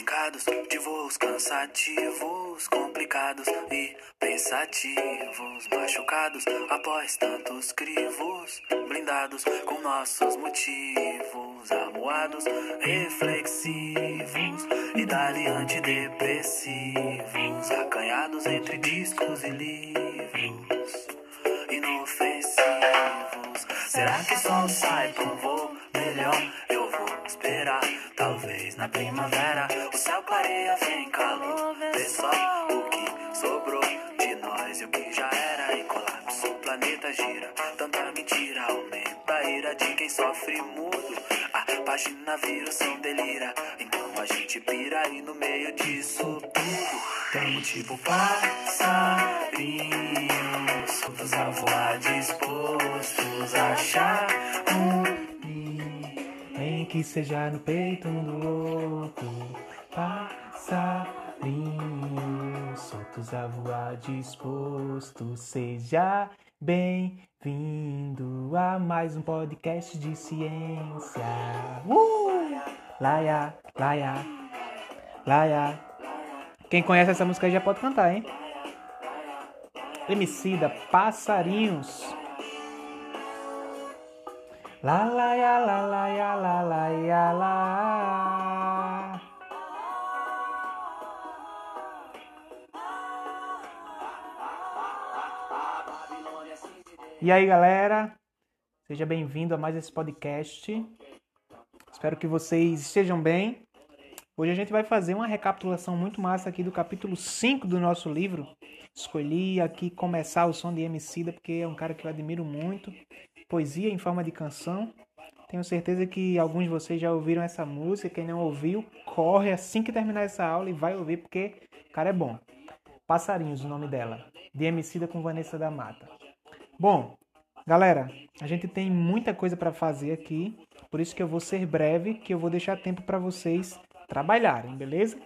fincados de voos cansativos, complicados e pensativos, machucados após tantos crivos, blindados com nossos motivos, amuados, reflexivos e dali antidepressivos, acanhados entre discos e livros, inofensivos. Será que só sai um voo melhor? Eu vou esperar, talvez na primavera clareia, vem calor, vê só o que sobrou de nós e o que já era e colapso. O planeta gira, tanta mentira aumenta a ira de quem sofre mudo. A página vira o som delira, então a gente pira e no meio disso tudo tem tipo passarinho soltos a voar, dispostos a achar um Nem que seja no peito um do outro, passarinho, soltos a voar, disposto, seja bem-vindo a mais um podcast de ciência. Uh! Laia, laia, laia. Quem conhece essa música já pode cantar, hein? Emicida, Passarinhos. La la ya la la ya la la ya la. E aí, galera? Seja bem-vindo a mais esse podcast. Espero que vocês estejam bem. Hoje a gente vai fazer uma recapitulação muito massa aqui do capítulo 5 do nosso livro. Escolhi aqui começar o som de Emicida porque é um cara que eu admiro muito. Poesia em forma de canção. Tenho certeza que alguns de vocês já ouviram essa música. Quem não ouviu, corre assim que terminar essa aula e vai ouvir porque o cara é bom. Passarinhos, o nome dela. De Emicida com Vanessa da Mata. Bom, galera, a gente tem muita coisa para fazer aqui. Por isso que eu vou ser breve, que eu vou deixar tempo para vocês trabalharem, beleza?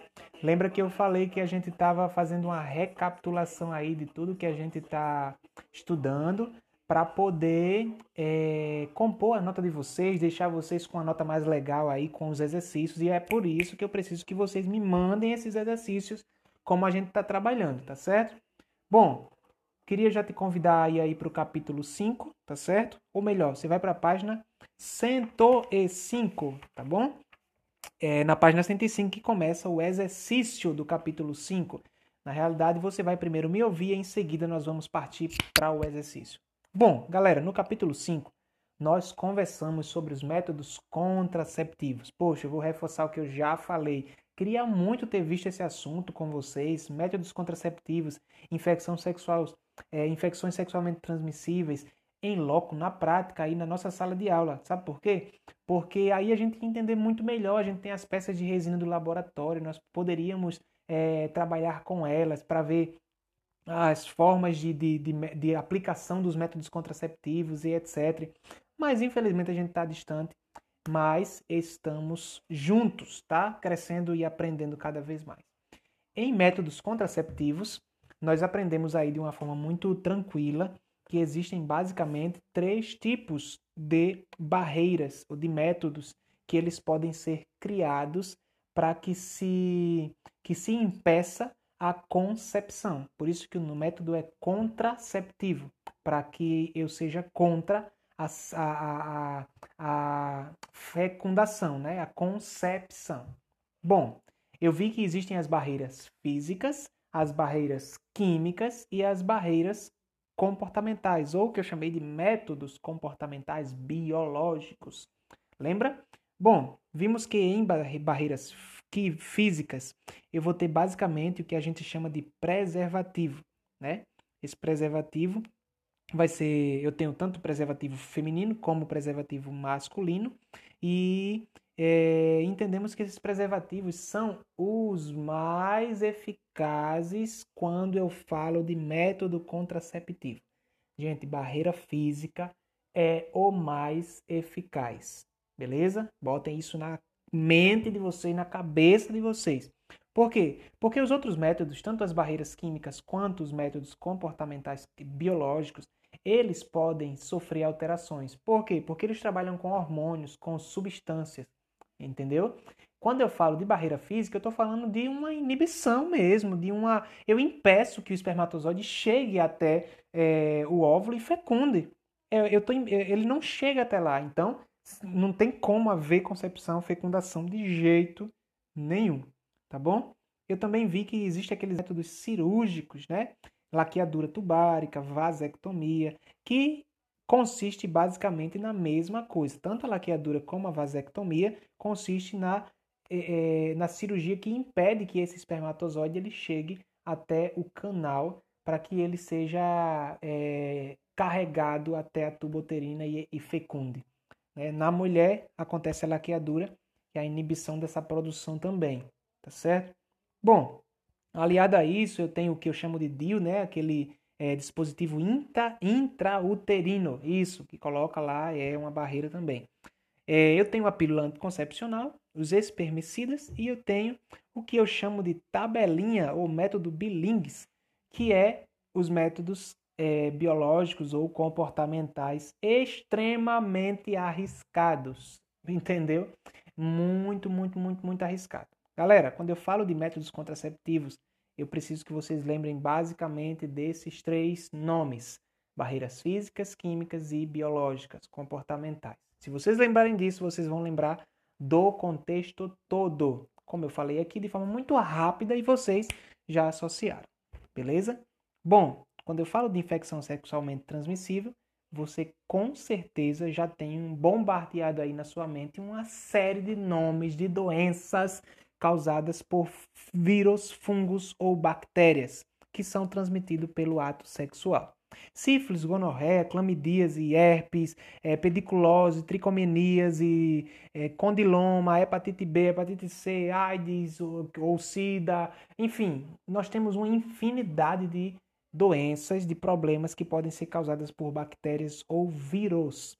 Lembra que eu falei que a gente estava fazendo uma recapitulação aí de tudo que a gente está estudando para poder é, compor a nota de vocês, deixar vocês com a nota mais legal aí com os exercícios. E é por isso que eu preciso que vocês me mandem esses exercícios como a gente está trabalhando, tá certo? Bom, queria já te convidar aí, aí para o capítulo 5, tá certo? Ou melhor, você vai para a página 105, tá bom? É na página 105 que começa o exercício do capítulo 5. Na realidade, você vai primeiro me ouvir e em seguida nós vamos partir para o exercício. Bom, galera, no capítulo 5, nós conversamos sobre os métodos contraceptivos. Poxa, eu vou reforçar o que eu já falei. Queria muito ter visto esse assunto com vocês. Métodos contraceptivos, infecção sexual, é, infecções sexualmente transmissíveis, em loco, na prática, aí na nossa sala de aula. Sabe por quê? Porque aí a gente entender muito melhor, a gente tem as peças de resina do laboratório, nós poderíamos é, trabalhar com elas para ver as formas de, de, de, de, aplicação dos métodos contraceptivos e etc. Mas infelizmente a gente está distante, mas estamos juntos, tá? Crescendo e aprendendo cada vez mais. Em métodos contraceptivos, nós aprendemos aí de uma forma muito tranquila que existem basicamente três tipos de barreiras ou de métodos que eles podem ser criados para que se que se impeça a concepção. Por isso que o método é contraceptivo, para que eu seja contra a, a, a, fecundação, né? a concepção. Bom, eu vi que existem as barreiras físicas, as barreiras químicas e as barreiras comportamentais, ou que eu chamei de métodos comportamentais biológicos. Lembra? Bom, vimos que em barreiras físicas eu vou ter basicamente o que a gente chama de preservativo, né? Esse preservativo vai ser, eu tenho tanto preservativo feminino como preservativo masculino e é, entendemos que esses preservativos são os mais eficazes quando eu falo de método contraceptivo. Gente, barreira física é o mais eficaz, beleza? Botem isso na mente de vocês, na cabeça de vocês. Por quê? Porque os outros métodos, tanto as barreiras químicas quanto os métodos comportamentais biológicos, eles podem sofrer alterações. Por quê? Porque eles trabalham com hormônios, com substâncias entendeu? Quando eu falo de barreira física, eu estou falando de uma inibição mesmo, de uma. Eu impeço que o espermatozoide chegue até é, o óvulo e fecunde. Eu, eu tô, ele não chega até lá, então não tem como haver concepção, fecundação de jeito nenhum, tá bom? Eu também vi que existe aqueles métodos cirúrgicos, né? Laqueadura tubárica, vasectomia, que consiste basicamente na mesma coisa. Tanto a laqueadura como a vasectomia consiste na, é, na cirurgia que impede que esse espermatozoide ele chegue até o canal para que ele seja é, carregado até a tuboterina e, e fecunde. Né? Na mulher acontece a laqueadura e a inibição dessa produção também, tá certo? Bom, aliado a isso, eu tenho o que eu chamo de DIU, né? Aquele é, dispositivo intra, intrauterino, isso, que coloca lá, é uma barreira também. É, eu tenho a pílula anticoncepcional, os espermicidas e eu tenho o que eu chamo de tabelinha ou método Bilings, que é os métodos é, biológicos ou comportamentais extremamente arriscados, entendeu? Muito, muito, muito, muito arriscado. Galera, quando eu falo de métodos contraceptivos, eu preciso que vocês lembrem basicamente desses três nomes: barreiras físicas, químicas e biológicas, comportamentais. Se vocês lembrarem disso, vocês vão lembrar do contexto todo, como eu falei aqui de forma muito rápida e vocês já associaram. Beleza? Bom, quando eu falo de infecção sexualmente transmissível, você com certeza já tem um bombardeado aí na sua mente uma série de nomes de doenças causadas por vírus, fungos ou bactérias que são transmitidos pelo ato sexual. Sífilis, gonorreia, clamidíase, herpes, é, pediculose, tricomeníase, é, condiloma, hepatite B, hepatite C, AIDS ou, ou SIDA, enfim, nós temos uma infinidade de doenças, de problemas que podem ser causadas por bactérias ou vírus.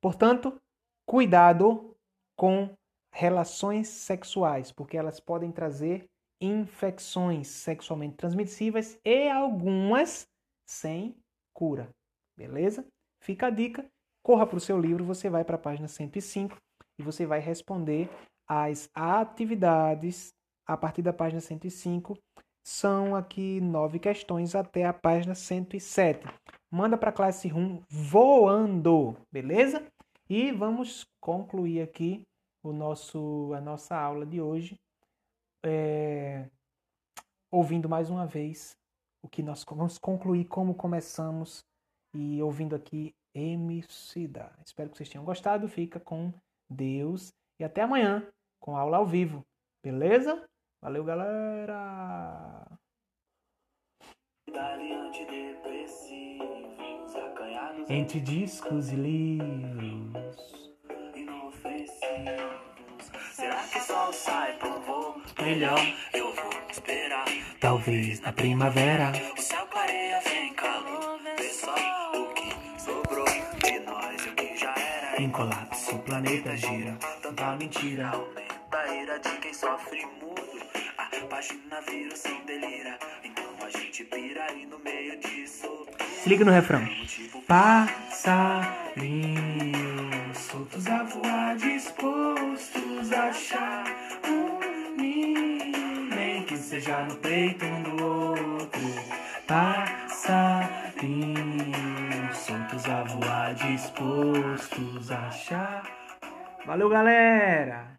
Portanto, cuidado com relações sexuais, porque elas podem trazer infecções sexualmente transmissíveis e algumas sem cura. Beleza? Fica a dica. Corra para o seu livro, você vai para a página 105 e você vai responder as atividades a partir da página 105. São aqui nove questões até a página 107. Manda para a classe 1 voando, beleza? E vamos concluir aqui o nosso, a nossa aula de hoje, é, ouvindo mais uma vez o que nós vamos concluir, como começamos, e ouvindo aqui Emicida. Espero que vocês tenham gostado. Fica com Deus e até amanhã com aula ao vivo. Beleza? Valeu, galera! Entre discos e livros Será que só sai por voo melhor? Eu vou esperar, talvez na primavera. O céu clareia, vem calor, vê só o que sobrou de nós e o que já era. Em colapso, o planeta gira, tanta mentira aumenta Se liga no refrão. Passarinhos soltos a voar, dispostos a achar um ninho, nem que seja no peito um do outro. Passarinhos soltos a voar, dispostos a achar. Valeu, galera!